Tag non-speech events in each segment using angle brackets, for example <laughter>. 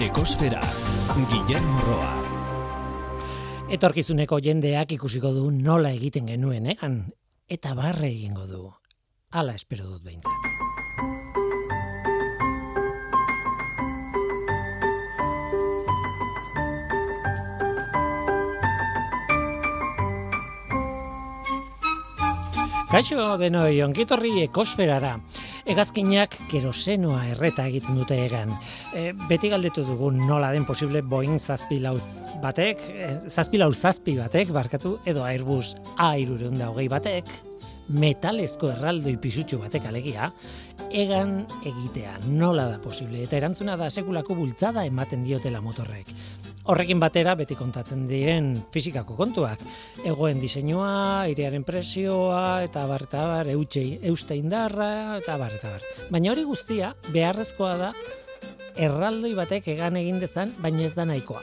Ekosfera, Guillermo Roa. Etorkizuneko jendeak ikusiko du nola egiten genuen, egan, eta barre egingo du. Hala espero dut behintzat. Kaixo denoi, ongitorri ekosferara. Egazkinak kerosenoa erreta egiten dute egan. E, beti galdetu dugu nola den posible Boeing zazpi lauz batek, e, zazpi lauz zazpi batek, barkatu, edo Airbus A irureunda hogei batek, metalezko erraldoi pisutxu batek alegia, egan egitea nola da posible. Eta erantzuna da sekulako bultzada ematen diotela motorrek. Horrekin batera beti kontatzen diren fizikako kontuak. Egoen diseinua, irearen presioa, eta bar, eta bar, eutxe, euste indarra, eta bar, eta bar. Baina hori guztia, beharrezkoa da, erraldoi batek egan egin dezan, baina ez da nahikoa.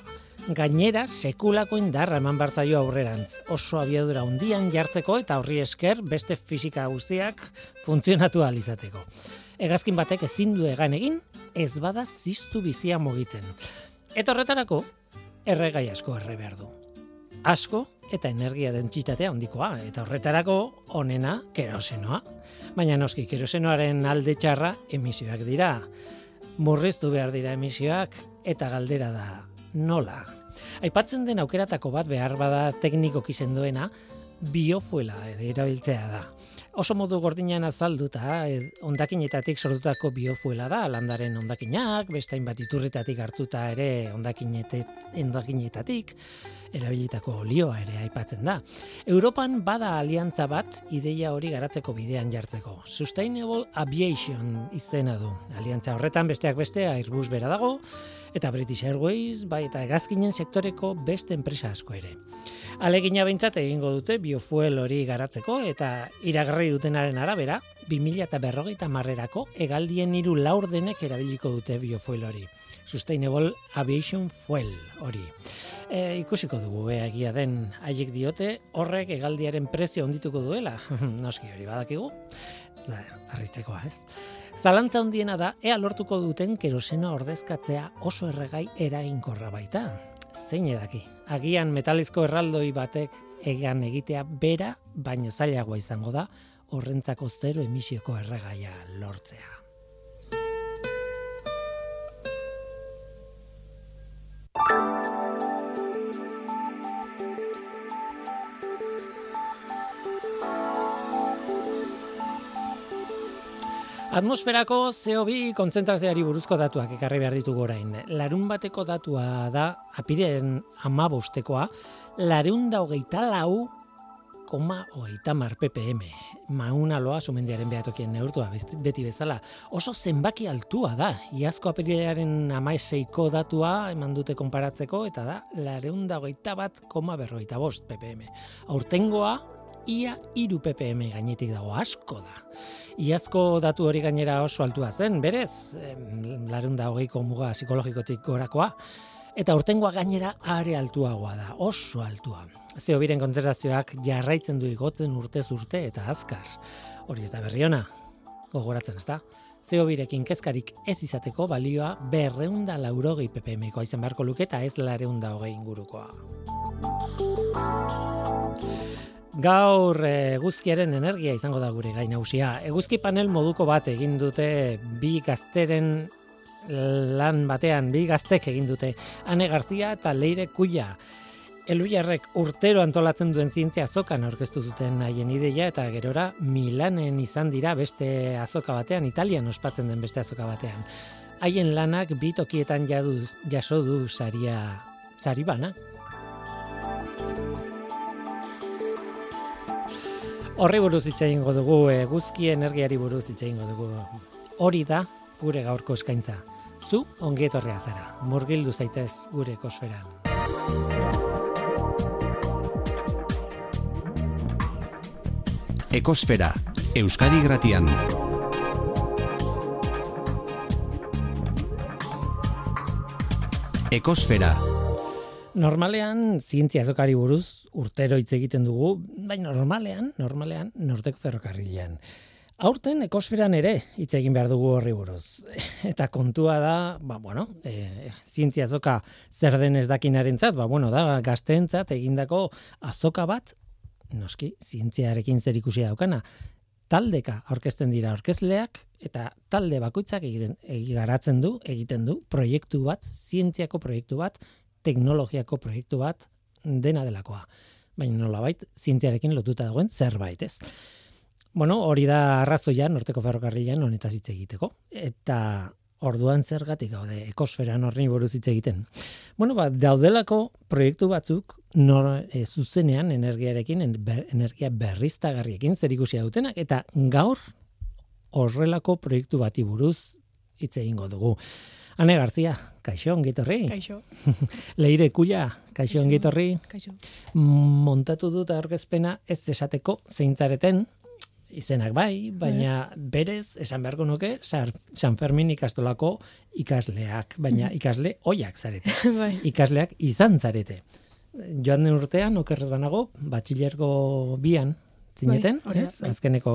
Gainera, sekulako indarra eman bartzaio aurrerantz. Oso abiadura undian jartzeko eta horri esker beste fisika guztiak funtzionatu alizateko. Egazkin batek ezin du egan egin, ez bada ziztu bizia mugitzen. Eta horretarako, erregai asko erre behar du. Asko eta energia dentsitatea handikoa eta horretarako onena kerosenoa. Baina noski kerosenoaren alde txarra emisioak dira. Murriztu behar dira emisioak eta galdera da nola. Aipatzen den aukeratako bat behar bada teknikoki sendoena biofuela erabiltzea da oso modu gordinan azalduta, eh, ondakinetatik sortutako biofuela da, landaren ondakinak, beste hainbat iturritatik hartuta ere ondakinetatik, erabilitako olioa ere aipatzen da. Europan bada aliantza bat ideia hori garatzeko bidean jartzeko. Sustainable Aviation izena du. Aliantza horretan besteak beste Airbus bera dago, eta British Airways, bai eta egazkinen sektoreko beste enpresa asko ere. Alegina behintzat egingo dute biofuel hori garatzeko eta iragarri dutenaren arabera, 2000 eta berrogeita marrerako egaldien hiru laurdenek erabiliko dute biofuel hori. Sustainable Aviation Fuel hori. E, ikusiko dugu e, egia den haiek diote horrek egaldiaren prezio ondituko duela. <laughs> Noski hori badakigu. Da, arritzekoa, ez? Zalantza hondiena da, ea lortuko duten kerosena ordezkatzea oso erregai eraginkorra baita zein edaki. Agian metalizko erraldoi batek egan egitea bera, baina zailagoa izango da, horrentzako zero emisioko erregaia lortzea. Atmosferako CO2 kontzentrazioari buruzko datuak ekarri behar ditugu orain. Larun bateko datua da, apiren amabostekoa, larun da hogeita lau, koma hogeita mar ppm. Mauna loa sumendiaren behatokien neurtua, beti bezala. Oso zenbaki altua da. Iazko apirilearen amaiseiko datua eman dute konparatzeko, eta da, larun da hogeita bat, koma berroita bost ppm. Aurtengoa, ia iru ppm gainetik dago asko da. Iazko datu hori gainera oso altua zen, berez, larun da hogeiko muga psikologikotik gorakoa, eta urtengoa gainera are altuagoa da, oso altua. Zeo biren kontzentrazioak jarraitzen du igotzen urtez urte eta azkar. Hori ez da berriona, gogoratzen ez da. Zeo birekin kezkarik ez izateko balioa berreunda laurogei ppmkoa izan beharko luketa ez lareunda hogei ingurukoa. Gaur eguzkiaren energia izango da gure gain nausia. Eguzki panel moduko bat egin dute bi gazteren lan batean, bi gaztek egin dute. Ane Garzia eta Leire Kuia. Eluiarrek urtero antolatzen duen zientzia azokan aurkeztu zuten haien ideia eta gerora Milanen izan dira beste azoka batean, Italian ospatzen den beste azoka batean. Haien lanak bi tokietan jaduz, jaso du saria, sari bana. Horri buruz hitz egingo dugu, eguzki energiari buruz hitz egingo dugu. Hori da gure gaurko eskaintza. Zu ongi etorria zara. Murgildu zaitez gure ekosferan. Ekosfera, Euskadi Gratian. Ekosfera, Normalean, zientzia azokari buruz urtero hitz egiten dugu, baina normalean, normalean, norteko ferrokarrilean. Aurten ekosferan ere hitz egin behar dugu horri buruz. <laughs> Eta kontua da, ba, bueno, e, zientzia azoka zer den ez dakinarentzat, ba, bueno, da, gazteentzat egindako azoka bat, noski, zientziarekin zer ikusi daukana, taldeka aurkezten dira aurkezleak, eta talde bakoitzak egiten, garatzen du, egiten du, proiektu bat, zientziako proiektu bat, teknologiako proiektu bat, dena delakoa. Baina nolabait, zientziarekin lotuta dagoen zerbait, ez? Bueno, hori da arrazoia norteko ferrokarrilan honetaz hitz egiteko. Eta orduan zergatik gaude ekosferan horri buruz hitz egiten. Bueno, ba, daudelako proiektu batzuk nor, e, zuzenean energiarekin, energia berriztagarriekin zer ikusia dutenak, eta gaur horrelako proiektu bati buruz hitz egingo dugu. Ane Garzia, kaixo, ongitorri. Kaixo. <laughs> Leire Kuia, kaixo, ongitorri. Kaixo. Montatu dut aurkezpena ez esateko zeintzareten, izenak bai, baina berez, esan beharko nuke, San Fermin ikastolako ikasleak, baina ikasle oiak zarete. <laughs> bai. Ikasleak izan zarete. Joan den urtean, okerrez banago, batxilergo bian zineten, bai, ez? bai. Azkeneko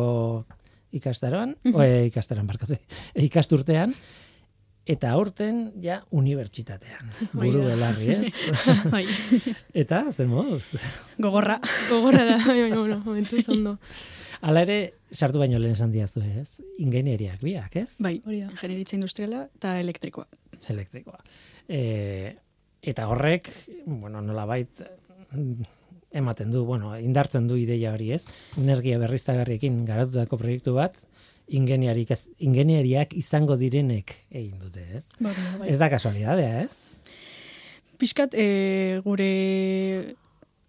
ikastaroan, mm -hmm. ikastaroan barkatu, ikasturtean, eta aurten ja unibertsitatean. Bai Buru belarri, ez? <laughs> bai. eta, zer moduz? Gogorra. Gogorra da, baina, bueno, momentu zondo. Hala ere, sartu baino lehen esan diazu, ez? Ingenieriak biak, ez? Bai, hori da. Generitza industriala eta elektrikoa. Elektrikoa. E, eta horrek, bueno, nolabait ematen du, bueno, indartzen du ideia hori, ez? Energia berriztagarriekin garatutako proiektu bat, ingeniarik, ingeniariak izango direnek egin dute, ez? Bai, bai. Ez da kasualidadea, ez? Piskat, e, gure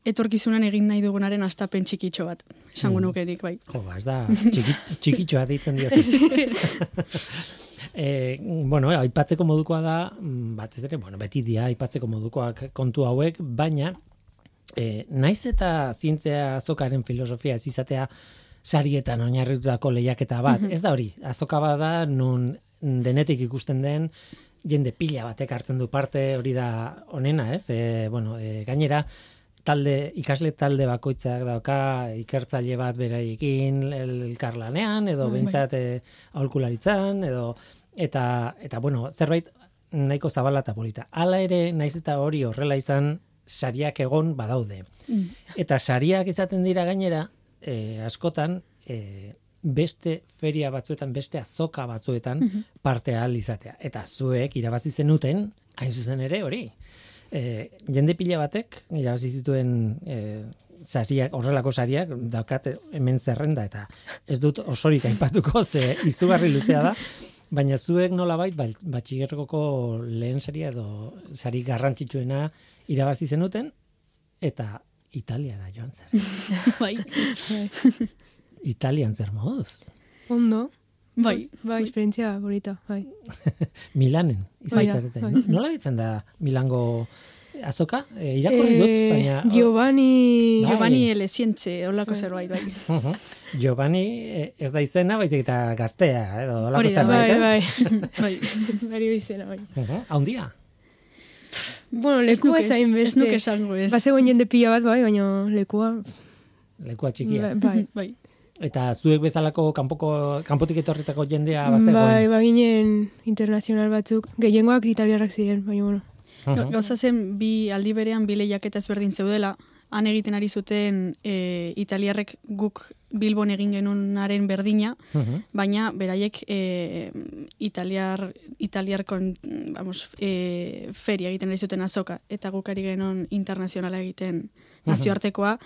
etorkizunan egin nahi dugunaren astapen txikitxo bat. Esango Mm. nukerik, bai. Jo, ba, ez da txiki, <laughs> txikitxoa ditzen diozu. <laughs> E, bueno, eh, aipatzeko modukoa da, mm, batez ere, bueno, beti dia aipatzeko modukoak kontu hauek, baina e, naiz eta zientzia azokaren filosofia ez izatea sarietan oinarritutako lehiaketa bat, Mhm. ez da hori, azoka bat da nun denetik ikusten den jende pila batek hartzen du parte, hori da onena, ez? E, bueno, e, gainera, talde, ikasle talde bakoitzak dauka ikertzaile bat beraiekin el- elkarlanean, edo Bai, bai. behintzat e, aholkularitzan, edo eta, eta bueno, zerbait nahiko zabala eta polita. Hala ere, naiz eta hori horrela izan, sariak egon badaude. Mm. Eta sariak izaten dira gainera, e, askotan, e, beste feria batzuetan, beste azoka batzuetan Mhm. parte ahal izatea. Eta zuek irabazi zenuten, hain zuzen ere hori. E, jende pila batek, irabazi zituen e, sariak, horrelako sariak, daukat hemen zerrenda, eta ez dut osorik aipatuko, ze izugarri luzea da, baina zuek nolabait bait, batxigerrokoko lehen saria edo sari garrantzitsuena irabazi zenuten, eta Italiara joan zer. <laughs> bai. Italian zer moduz. Ondo. Bai. Bai, esperientzia bonita, bai. <laughs> Milanen, Bai da, izaitzarete. bai. Nola ditzen da Milango azoka? E, irakurri dut, Eh, baina... Giovanni... Bai. Giovanni L. Zientze, holako Bai. zerbait, bai. Mhm. Giovanni eh, ez da izena, baizik eta gaztea, edo holako Hori da, zerbait, Bai, ez? bai. <laughs> bai. Bari izena, bai. Mhm. Haundia. Bueno, Ez lekua ez beste. nuke esango ez. Bazegoen jende pila bat, bai, baina lekua... Lekua txikia. Bai, <laughs> Bai. Eta zuek bezalako kanpoko kanpotik etorritako jendea bazegoen. bai, bai ginen internazional batzuk. Gehiengoak italiarrak ziren, baina, bueno. Mhm. Gauza zen, bi aldi berean bi lehiaketa ezberdin zeudela, han egiten ari zuten e, italiarrek guk Bilbon egin genunaren berdina, Mhm. baina beraiek e, italiar, italiar kon, vamos, e, feria egiten ari zuten azoka, eta guk ari genuen internazionala egiten nazioartekoa,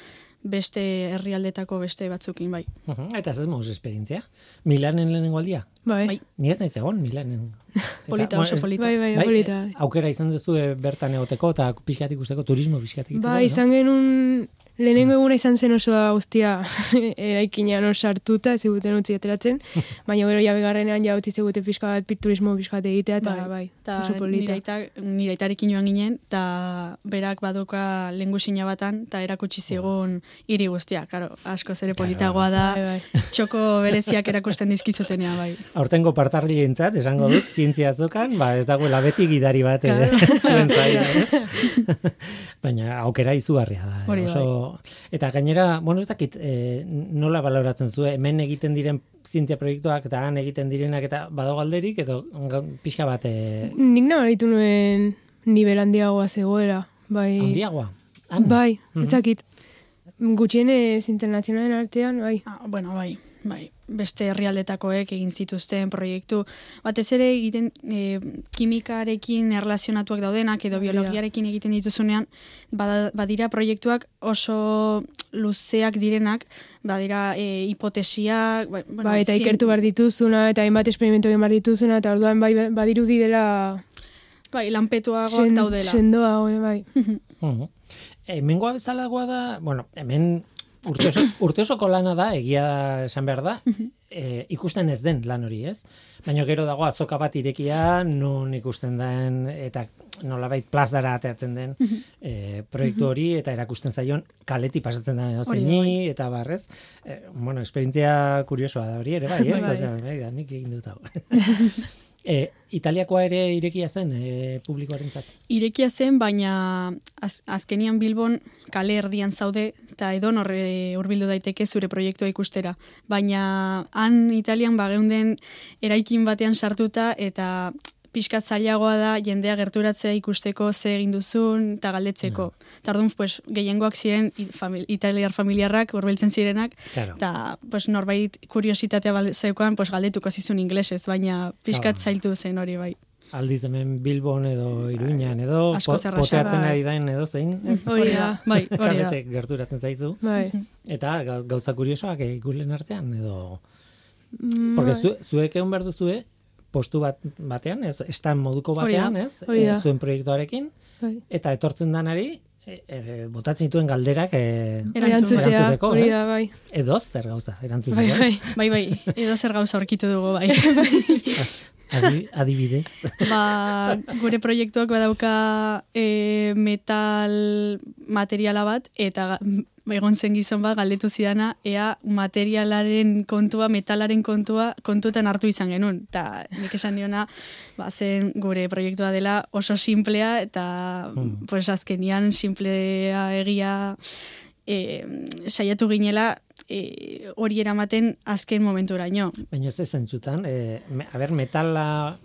beste herrialdetako beste batzukin bai. Mhm. Eta ez moduz esperientzia. Milanen lehenengo aldia. Bai, Bai. Ni ez naiz egon Milanen. <laughs> Eta, Polita, oso polita. bai, bai, Bai, polita. aukera izan duzu bertan egoteko eta pixkat ikusteko turismo pixkat. Bai, no? izan genuen lehenengo eguna izan zen osoa guztia <laughs> eraikinean hor sartuta, ez ziguten utzi ateratzen, <laughs> baina gero ja bigarrenean ja utzi ziguten pixka bat, pit turismo pixka bat egitea, eta Bai. bai, Ta oso nire, polita. nire aitarekin joan ginen, eta berak badoka lengusina batan, eta erakutsi zigun hiri guztia. Karo, asko zere politagoa da, Bai, bai. <laughs> txoko bereziak erakusten dizkizutenea, bai. Aurtengo partarlientzat esango dut zientzia azokan, ba ez dagoela beti gidari bat eh, Claro. zuen zain, ez? Baina aukera izugarria da. eh, Hori oso, eta gainera, bueno, ez dakit, e, nola baloratzen zu, hemen egiten diren zientzia proiektuak eta han egiten direnak eta badago alderik, edo pixka bat e, Nik nabaritu nuen nivel handiagoa zegoela. Bai, handiagoa. Han? bai, Mhm. ez dakit. Gutxienez internazionalen artean, bai. Ah, bueno, bai, bai. Beste herrialdetakoek egin zituzten proiektu. Batez ere egiten e, kimikarekin erlazionatuak daudenak edo da. biologiarekin egiten dituzunean, badira proiektuak oso luzeak direnak, badira e, hipotesiak, bai, bueno, bai, eta zien- ikertu behar dituzuna, eta hainbat esperimentu egin behar dituzuna, eta orduan bai badirudi dela Bai, lanpetuagoak sen- daudela. sendoa, hori, bai. <laughs> Mhm. Hemengoa bezalagoa da, bueno, hemen urte, oso, urte osoko lana da, egia esan behar da, e, ikusten ez den lan hori, ez? Baina gero dago azoka bat irekia, non ikusten den, eta nolabait plazara ateratzen den e, proiektu hori, eta erakusten zaion kaleti pasatzen da, zeini, eta barrez. E, bueno, esperientzia kuriosoa da hori ere, bai, <laughs> ez? Bai. Osea, bai, nik egin dut hau. <laughs> e, Italiakoa ere irekia zen e, publikoarentzat. Irekia zen, baina az, azkenian Bilbon kale erdian zaude, eta edon horre hurbildu daiteke zure proiektua ikustera. Baina han Italian bageunden eraikin batean sartuta, eta pixkat zailagoa da jendea gerturatzea ikusteko ze egin duzun eta galdetzeko. Eta orduan, pues, gehiengoak ziren famili, italiar familiarrak hurbiltzen zirenak, Claro. eta pues, norbait kuriositatea zeukan pues, galdetuko zizun inglesez, baina pixkat Claro. zailtu zen hori bai. aldiz hemen Bilbon edo Iruñan edo po, poteatzen ari dain edo zein. Ez? Hori da. <laughs> Bai, hori da. Gerturatzen zaizu. Bai. Eta ga- gauza kuriosoak eh, ikusleen artean edo... Mm, Porque bai. zu, zuek egon behar duzue postu bat batean, ez, estan moduko Hori batean, ez, hori eh, zuen proiektuarekin, Bai. eta etortzen danari, e, e, botatzen dituen galderak e. Erantzutea, Erantzuteko, hori da, bai. edo zer gauza, erantzuteko. Bai, bai. Bai, bai, edo zer gauza aurkitu dugu, bai. <laughs> Adi, adibidez. ba, gure proiektuak badauka e, metal materiala bat, eta egon zen gizon bat galdetu zidana, ea materialaren kontua, metalaren kontua, kontutan hartu izan genuen. Eta nik esan niona, ba, zen gure proiektua dela oso simplea, eta Hmm. pues, azkenian simplea egia e, saiatu ginela e, hori eramaten azken momenturaino. Baina ez zentzutan, e, me, a ber, metala...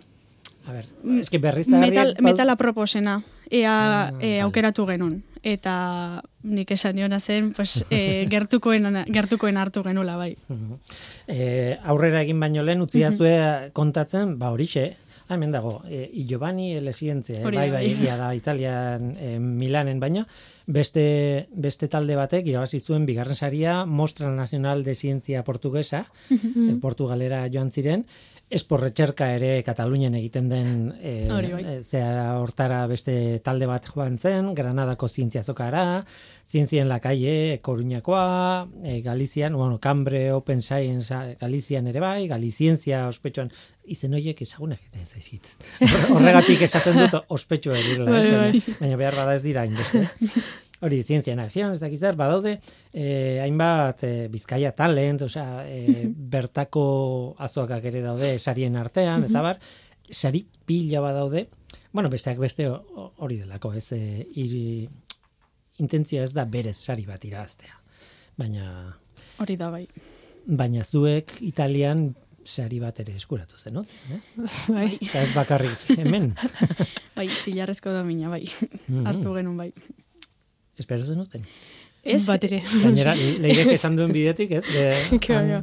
A ber, eske berriz Metal, metala proposena, ea Ah, e, aukeratu genuen. Eta nik esan niona zen, pues, <laughs> e, gertukoen, gertukoen hartu genula, bai. Mhm. E, aurrera egin baino lehen utzia zue kontatzen, ba horixe, ah, hemen dago, e, Giovanni le Scienze, eh? Bai, bai, egia da, Italian, e, Milanen baino, beste, beste talde batek irabazi zuen bigarren saria Mostra Nacional de Ciencia Portuguesa, e, Portugalera joan ziren, esporretxerka ere Katalunian egiten den e, e, zehara hortara beste talde bat joan zen, Granadako zientziazokara, Zientzia en la calle, Coruñakoa, e, Galizian, bueno, Cambre Open Science Galizian ere bai, Galizientzia ospetsuan, izen horiek ezagunak egiten zaizkit. <laughs> Horre- Horregatik esaten dut ospetsu direla, Bai, bai. baina behar bada ez dira inbeste. <laughs> Hori, zientzia en acción, ez dakiz zer, badaude, eh, hainbat eh, Bizkaia talent, osea, eh, bertako azoakak ere daude sarien artean, eta bar, sari pila badaude, bueno, besteak beste ho- ho- hori delako, ez, eh, iri, intentzia ez da berez sari bat irabaztea. Baina, Hori da, bai. baina zuek Italian sari bat ere eskuratu zen, no? Ez? Bai. Eta ez bakarrik hemen. <laughs> Bai, zilarrezko domina, bai. Mhm. Hartu genuen, bai. Espero zenuten. Ez, Bat ere. Gainera, leirek <laughs> esan duen bidetik, ez? De, Claro.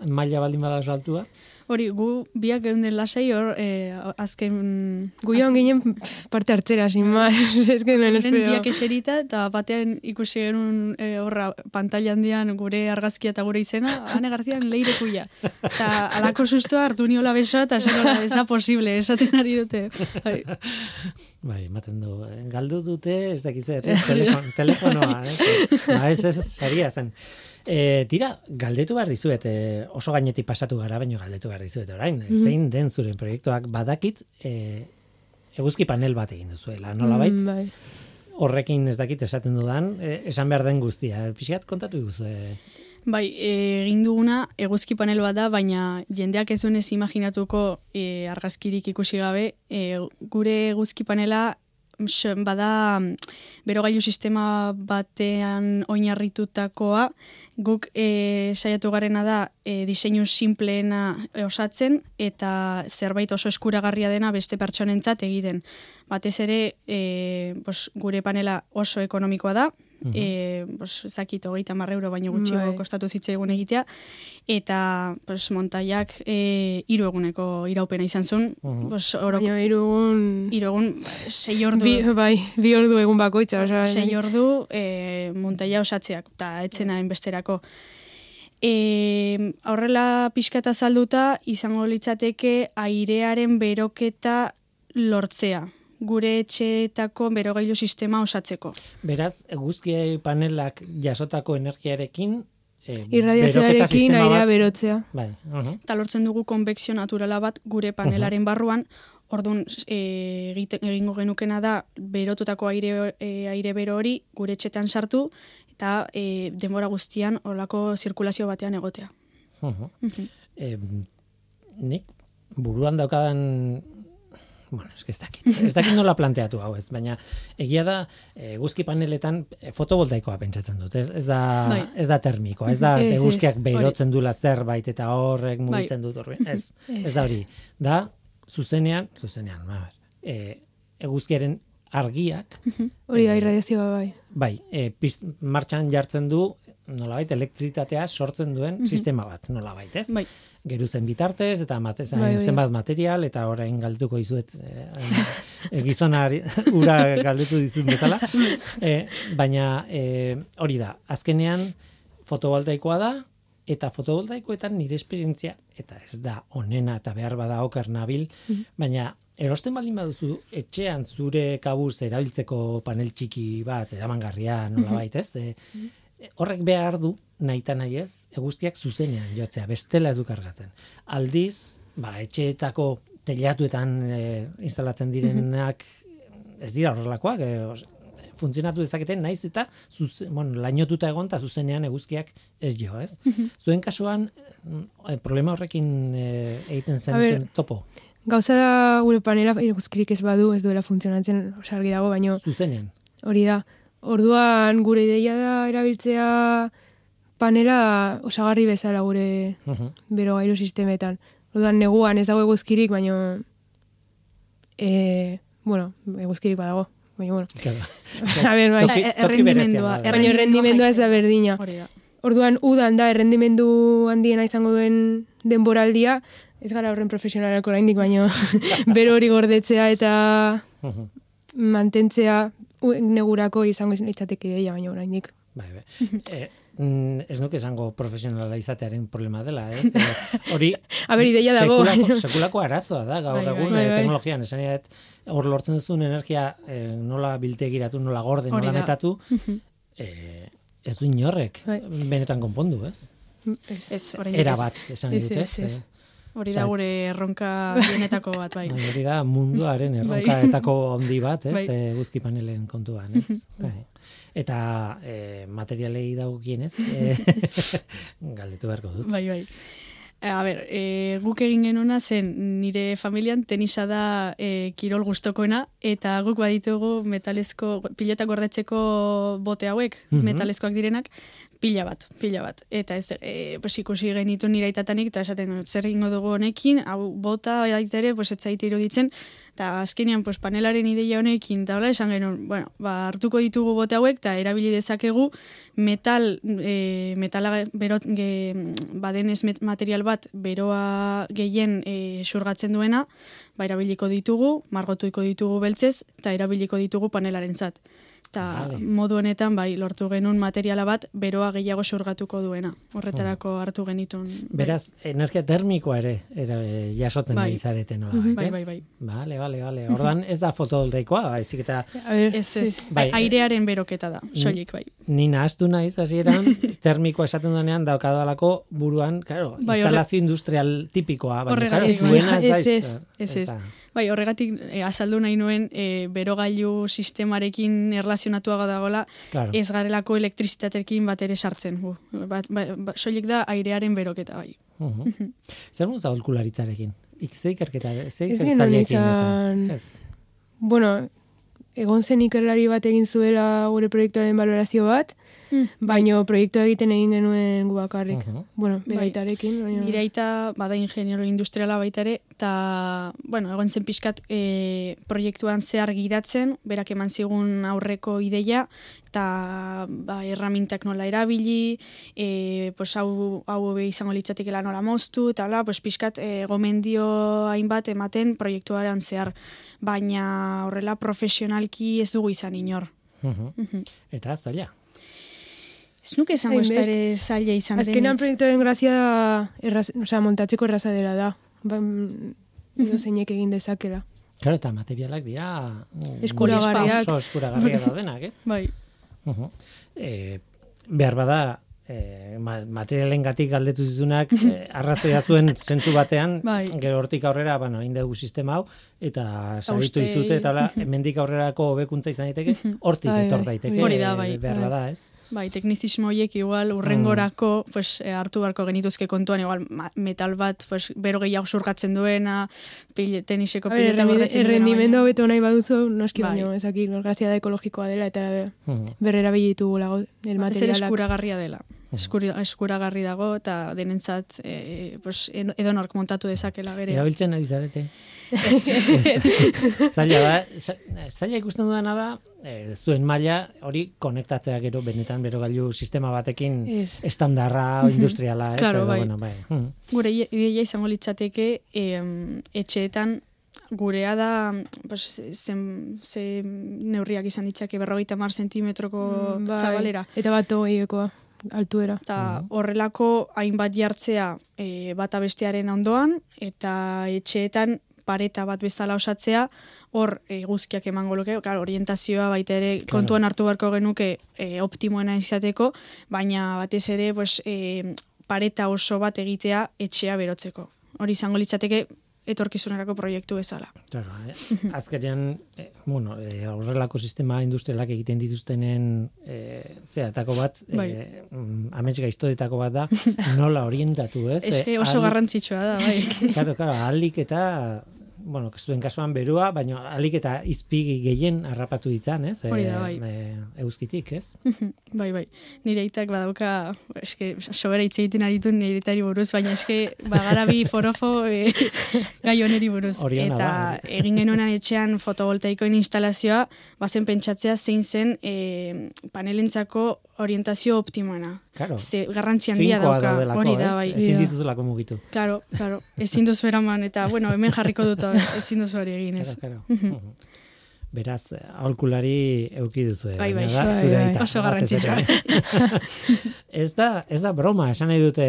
han maila baldin bada saltua. Hori, gu biak geunden lasai, hor, eh, azken... Gu joan ginen parte hartzera, sin más. <laughs> es que no biak eserita, eta batean ikusi genuen e, horra pantalla handian gure argazkia eta gure izena, ane garzian leirekuia. Eta alako sustoa hartu niola besoa, eta esan ez da posible, esaten ari dute. Bai. <laughs> Bai, ematen du. eh, Galdu dute, ez dakiz zer, ez? Telefon, telefonoa, ez? Ba, ez, ez, saria zen. E, tira, galdetu behar dizuet, e, oso gainetik pasatu gara, baino galdetu behar dizuet orain. Zein den zuren proiektuak badakit, e, eguzki panel bat egin duzuela, nolabait? Mm, bai. Horrekin ez dakit esaten dudan, e, esan behar den guztia. Pixkat kontatu duzu. E, Bai, egin duguna eguzki panel bat da, baina jendeak ez duen ez imaginatuko e, argazkirik ikusi gabe, e, gure eguzki panela bada mm, berogailu sistema batean oinarritutakoa, guk e, saiatu garena da e, diseinu simpleena osatzen eta zerbait oso eskuragarria dena beste pertsonentzat egiten. Batez ere, e, bos, gure panela oso ekonomikoa da, e, bos, zakit, hogeita marra euro baino gutxiago Bai. kostatu zitzaigun egitea, eta bos, montaiak e, hiru eguneko iraupena izan zuen, Mhm. bos, oro, Baina irugun... hiru egun, sei ordu, Bi, bai, bi ordu egun bakoitza. Osa, sei ordu e, montaia osatzeak, eta etzena enbesterako. E, aurrela pixkata zalduta, izango litzateke airearen beroketa lortzea gure etxeetako berogailu sistema osatzeko. Beraz, eguzki panelak jasotako energiarekin eh, beroketa Irradiazioarekin airea berotzea. Bai, uh Eta lortzen dugu konbekzio naturala bat gure panelaren barruan, Orduan, e, egingo genukena da, berotutako aire, e, aire bero hori gure etxetan sartu, eta e, denbora guztian olako zirkulazio batean egotea. uh Mhm. eh, nik buruan daukadan bueno, ez dakit. Ez dakit nola planteatu hau ez, baina egia da eh, eguzki paneletan eh, fotovoltaikoa pentsatzen dut. Ez, ez da Bai. ez da termikoa, ez da eguzkiak Hori. berotzen dula zerbait eta horrek mugitzen dut horri. Ez, ez da hori. Da zuzenean, zuzenean, ba, eh, eguzkiaren argiak Hori da irradiazioa bai. Bai, e, piz, martxan jartzen du nolabait elektrizitatea sortzen duen sistema bat, nolabait, ez? Bai. Geruzen bitartez eta mate, zain, Bai, zenbat material eta orain galduko dizuet e, <laughs> e, gizonari <laughs> ura galdetu dizun bezala. <laughs> E, baina e, hori da, azkenean fotovoltaikoa da eta fotovoltaikoetan nire esperientzia eta ez da onena eta behar bada oker nabil, baina erosten baldin baduzu etxean zure kabuz erabiltzeko panel txiki bat eramangarria nolabait, ez? E, horrek behar du nahita nahi ez, eguzkiak zuzenean jotzea, bestela ez du kargatzen. Aldiz, ba, etxeetako telatuetan e, instalatzen direnak ez dira horrelakoak, e, funtzionatu dezaketen naiz eta zuze, bueno, lainotuta egon eta zuzenean eguzkiak ez jo, ez? Zuen kasuan mm, problema horrekin e, egiten zen topo, Gauza da gure panela eguzkirik ez badu ez duela funtzionatzen oso argi dago, baino zuzenean. hori da. Orduan gure ideia da erabiltzea panela osagarri bezala gure Mhm. bero gailu sistemetan. Orduan neguan ez dago eguzkirik, baino e, bueno, eguzkirik badago. Baina, bueno. Claro. <laughs> A ber, bai. Toki- errendimendua. Baina errendimendua ez da berdina. Orduan, udan da, errendimendu handiena izango duen denboraldia, ez gara horren profesionalak oraindik, baino <laughs> bero hori gordetzea eta Mhm. mantentzea negurako izango litzateke ideia, baina oraindik. Bai, bai. <laughs> E, ez nuke esango profesionala izatearen problema dela, ez? E, hori <laughs> A ber, ideia dago. sekulako, sekulako arazoa da gaur Bai, bai. egun Bai, e, bai. teknologian esan hor lortzen duzun energia e, nola biltegiratu, nola gorde, nola da. metatu, <laughs> e, ez du inorrek Bai. benetan konpondu, ez? Ez, oraindik Era ez. bat, esan Ez, dut, ez, ez? ez. Hori da gure erronka <laughs> bienetako bat, bai. Bai, hori da munduaren <laughs> Bai. erronkaetako handi bat, ez? Bai. E, guzki panelen kontuan, ez? <laughs> Bai. Eta e, materialei dagokienez, e, galdetu beharko dut. Bai, bai. A ber, e, guk egin genuna zen nire familian tenisa da e, kirol gustokoena eta guk baditugu metalezko pilotak gordetzeko bote hauek, Mhm. metalezkoak direnak, pila bat, pila bat. Eta ez, e, pues, ikusi genitu nire aitatanik, eta esaten zer egingo dugu honekin, hau bota baita ere, pues, ez iruditzen, eta azkenean pues, panelaren ideia honekin, eta hola, esan genuen, bueno, ba, hartuko ditugu bote hauek, eta erabili dezakegu metal, e, metala berot, ge, badenez material bat beroa gehien e, xurgatzen duena, ba, erabiliko ditugu, margotuiko ditugu beltzez, eta erabiliko ditugu panelaren zat. Eta Vale. modu honetan, bai, lortu genuen materiala bat, beroa gehiago xurgatuko duena. Horretarako hartu genitun. bai. Beraz, energia termikoa ere era, jasotzen Bai. bai. zarete nola, Bai, bai, bai. Vale, vale, vale. Ordan ez da fotovoltaikoa, baizik eta Ez, ez, Bai. bai, airearen beroketa da, soilik, bai. ni nahastu naiz hasieran <laughs> termikoa esaten denean daukadalako buruan, claro, Bai, instalazio industrial tipikoa, baina claro, bai. zuena ez da. Ez, ez, ez, ez. da. Bai, horregatik eh, azaldu nahi nuen e, berogailu sistemarekin erlazionatua dagoela, Claro. ez garelako elektrizitatekin bat ere sartzen. Gu. Bat, ba, ba, soilik da airearen beroketa, bai. Mhm. Zer moz da holkularitzarekin? Ik ze ikerketa, ze Ez ikertzaileekin genuen izan- egiten? Ez. bueno, egon zen ikerlari bat egin zuela gure proiektuaren balorazio bat, Mm, baino proiektua egiten egin genuen gu bakarrik. Mhm. Bueno, bere Bai. Nire aita bada ingeniero industriala baita ere, eta, bueno, egon zen pixkat e, proiektuan zehar gidatzen, berak eman zigun aurreko ideia, eta ba, erramintak nola erabili, e, pues, hau, hau izango litzatekela nola moztu, eta hola, pues, pixkat e, gomendio hainbat ematen proiektuaren zehar, baina horrela profesionalki ez dugu izan inor. Mhm. Mhm. Eta zaila. Ez nuke esango ere zaila izan Azkenean denik. proiektuaren grazia da, erraz, osea, montatzeko erraza dela da. Ba, mm, edo zeinek egin dezakela. Claro, eta materialak dira mm, Eskuragarriak. Oso eskuragarriak daudenak, ez? Bai, Uh e, behar bada, e, ma, materialengatik galdetu zizunak, e, <laughs> arrazoia zuen zentzu batean, Bai. gero hortik aurrera, bueno, egin dugu sistema hau, eta saritu dizute, eta la, hemendik aurrerako hobekuntza izan daiteke, hortik Bai, etor bai, daiteke, hori da, bai. behar Bai. bada, ez? Bai, teknizismo horiek igual urrengorako pues, eh, hartu beharko genituzke kontuan igual metal bat pues, bero gehiago surgatzen duena, pil, teniseko pileta gordetzen duena, errendimendu hobeto nahi baduzu, noski Bai. baino, ezakik, da ekologikoa dela, eta Mhm. berrera bilitu lago, el materialak. eskuragarria dela. Eskuri, eskuragarri dago eta denentzat eh, pues, edo nork montatu dezakela bere. Erabiltzen ari zarete. <laughs> zaila da, za- zaila ikusten dudana da, e, zuen maila hori konektatzea gero benetan berogailu sistema batekin Ez. estandarra o industriala, ez? Claro, bai. Bueno, bai. Mhm. Gure ide- ideia izango litzateke em, etxeetan gurea da pues, zen, ze neurriak izan ditzake berrogeita mar zentimetroko Mm, bai. zabalera. Eta bat hogeieko altuera. Eta horrelako hainbat jartzea e, bata bestearen ondoan, eta etxeetan pareta bat bezala osatzea, hor e, guzkiak emango luke, claro, orientazioa baita ere Claro. kontuan hartu beharko genuke e, optimoena izateko, baina batez ere pues, e, pareta oso bat egitea etxea berotzeko. Hori izango litzateke etorkizunerako proiektu bezala. Claro, eh? <laughs> Azkenean, eh, bueno, eh, horrelako sistema industrialak egiten dituztenen eh, zeatako bat, Bai. eh, amets gaiztodetako bat da, <laughs> nola orientatu, ez? Eske Eh, oso ahalik- garrantzitsua da, bai. Claro, claro, ahalik eta bueno, zuen kasuan berua, baina alik eta izpigi gehien harrapatu ditzan, ez? Hori da, bai. eh, euskitik, ez? bai, bai. Nire aitak badauka, eske, sobera hitz egiten aritu nire aitari buruz, baina eske, bagara bi forofo e, <laughs> gai honeri buruz. Hori ona Eta da. egin genuenan etxean fotovoltaikoen instalazioa, bazen pentsatzea zein zen e, panelentzako orientazio optimoena. Claro. Ze garrantzi handia dauka. Hori da, bai. Ezin dituzulako mugitu. Claro, claro. Ezin duzu eraman, eta, bueno, hemen jarriko dut, <laughs> ezin duzu hori egin ez. Claro, claro. Mhm. <laughs> Beraz, aholkulari euki duzu. Bai, bai. Bai, zure bai. aita, Oso garrantzitsua. <laughs> ez da, ez da broma, esan nahi dute,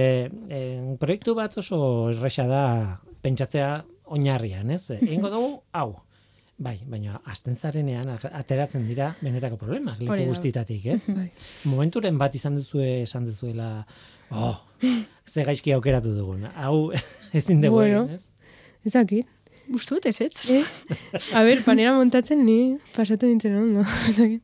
eh, proiektu bat oso erresa da pentsatzea oinarrian, ez? Eingo dugu, hau. Bai, baina azten zarenean ateratzen dira benetako problemak, leku guztitatik, ez? Bai. Momenturen bat izan duzue, esan duzuela, oh, <laughs> ze gaizki aukeratu dugun. Hau <laughs> ezin dugu, Bueno. egin, ez? Ezakit. Uste dut ez, ez? <laughs> Ez? A ber, panera montatzen ni pasatu nintzen ondo.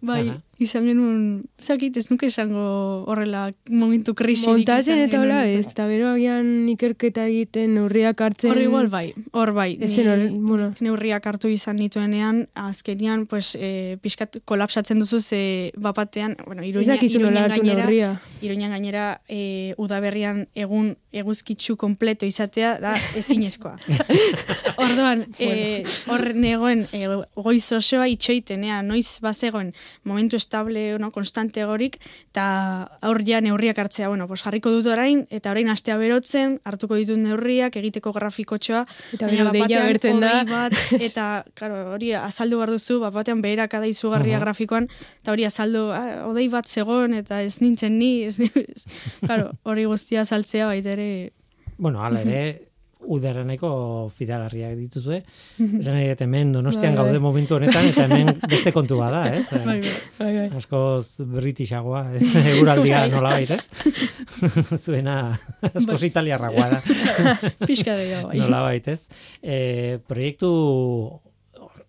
Bai, Aha. Izan genuen, zakit, ez nuke esango horrela momentu krisirik Montatzen izan eta hola ez, eta gero agian ikerketa egiten, neurriak hartzen. Hor igual bai, hor bai. Ez Ni zen hor, bueno. neurriak hartu izan nituenean, azkenian, pues, e, pixkat kolapsatzen duzu ze bapatean, bueno, iruña, hartu gainera, neurria. iruñan gainera e, udaberrian egun eguzkitzu kompleto izatea da ezinezkoa. <laughs> Orduan, e, hor negoen e, goiz osoa itxoitenea, noiz bazegoen momentu estable, no, konstante gorik, eta aur ja neurriak hartzea, bueno, pues jarriko dut orain, eta orain astea berotzen, hartuko ditut neurriak, egiteko grafikotxoa, Eta baina bat-batean agertzen da. bat, eta, claro, hori azaldu behar duzu, bat batean beherakada izugarria Aha. grafikoan, eta hori azaldu, ah, hodei bat zegoen, eta ez nintzen ni, ez, ez, claro, hori guztia saltzea baita ere, Bueno, hala ere, uderreneko fidagarriak dituzue. Esan nahi dut hemen donostian Bai, bai. gaude momentu honetan, eta hemen beste kontu bada, ez? bai, bai. Bai, bai. Askoz britishagoa, ez? <laughs> Eguraldia nola ez? <laughs> Zuena askoz italiarragoa da, <laughs> pixka gehiago, bai. nola ez? E, proiektu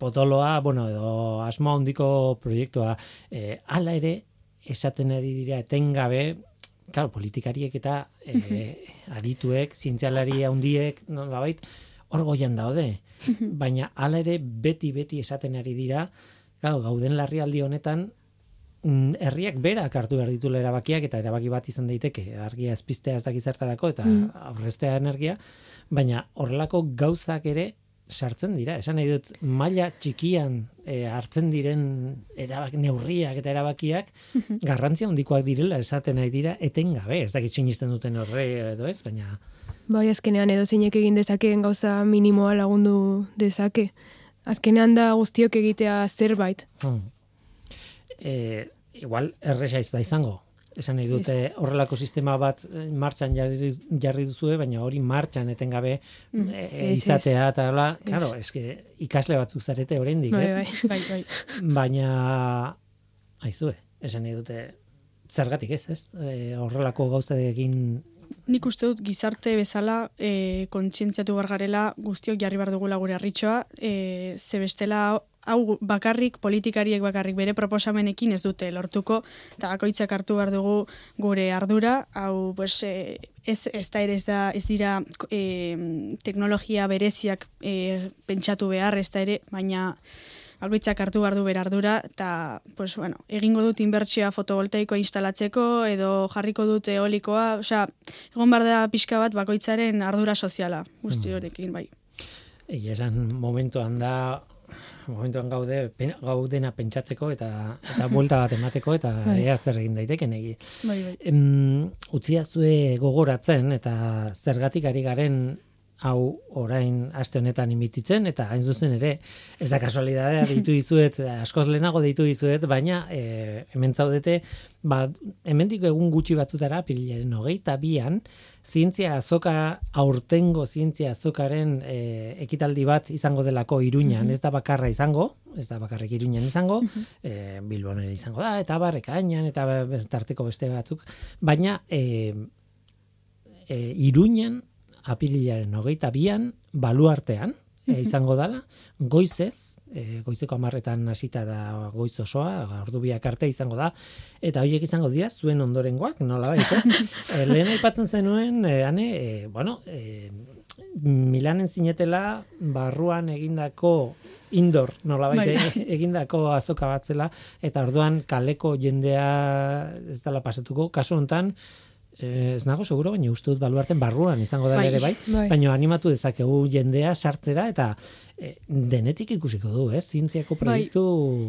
potoloa, bueno, edo asmo handiko proiektua, e, hala ere, esaten ari dira etengabe, claro, politikariek eta e, adituek, zientzialari handiek, nolabait, hor goian daude. Baina hala ere beti beti esaten ari dira Gau, gauden larrialdi honetan, mm, herriak berak hartu behar ditu erabakiak eta erabaki bat izan daiteke argia ez piztea ez dakiz zertarako eta Mm. aurreztea energia, baina horrelako gauzak ere sartzen dira. Esan nahi dut, maila txikian e, hartzen diren erabak, neurriak eta erabakiak garrantzia handikoak direla esaten nahi dira etengabe. Ez dakit sinisten duten horre edo ez, baina Bai, azkenean edo zeinek egin dezakeen gauza minimoa lagundu dezake. Azkenean da guztiok egitea zerbait. Hmm. E, igual erresa ez da izango. Esan nahi dute horrelako sistema bat eh, martxan jarri, jarri duzue, baina hori martxan etengabe Mm. e, Ez, izatea eta bla, claro, eske ikasle batzuk zarete oraindik, Bai, ez? bai. bai, bai. <laughs> Baina aizue, esan nahi dute zergatik ez, ez? E, horrelako gauzadekin Nik uste dut gizarte bezala e, kontzientziatu behar garela guztiok jarri behar dugula gure harritxoa, e, ze bestela hau bakarrik, politikariek bakarrik bere proposamenekin ez dute lortuko, eta bakoitzak hartu behar dugu gure ardura, hau pues, e, ez, ez da ere ez da ez dira e, teknologia bereziak e, pentsatu behar, ez da ere, baina bakoitzak hartu behar du bere ardura, eta, pues, bueno, egingo dut inbertsioa fotovoltaikoa instalatzeko, edo jarriko dut eolikoa, osea, egon behar da pixka bat bakoitzaren ardura soziala, guzti horrekin, bai. egia esan momentuan da momentuan gaude pen, gaudena pentsatzeko eta eta <laughs> buelta bat emateko eta Bai. ea zer egin daiteken egi. Bai, bai. Em, utziazue gogoratzen eta zergatik ari garen hau orain aste honetan imititzen eta hain zuzen ere ez da kasualidadea deitu dizuet askoz lehenago deitu dizuet baina e, hemen zaudete ba hemendik egun gutxi batzutara apirilaren hogeita bian zientzia azoka aurtengo zientzia azokaren e, ekitaldi bat izango delako iruñan. Ez da bakarra izango ez da bakarrik iruñan izango e, Bilbon ere izango da eta bar ekainan eta be- tarteko beste batzuk. Baina e, e, iruñan apirilaren hogeita bian baluartean e, izango dala. Goizez e, goizeko amarretan hasita da goiz osoa, ordu biak arte izango da, eta horiek izango dira zuen ondorengoak, nola ez? <laughs> e, lehen aipatzen zenuen, e, ane, e, bueno, e, Milanen zinetela barruan egindako indoor, nola Bai. egindako azoka bat zela, eta orduan kaleko jendea ez dela pasatuko, kasu hontan, ez nago seguro, baina uste dut baluarten barruan izango da Bai. ere bai, Bai. baina animatu dezakegu jendea sartzera eta eh, denetik ikusiko du, ez? Zientziako Bai. proiektu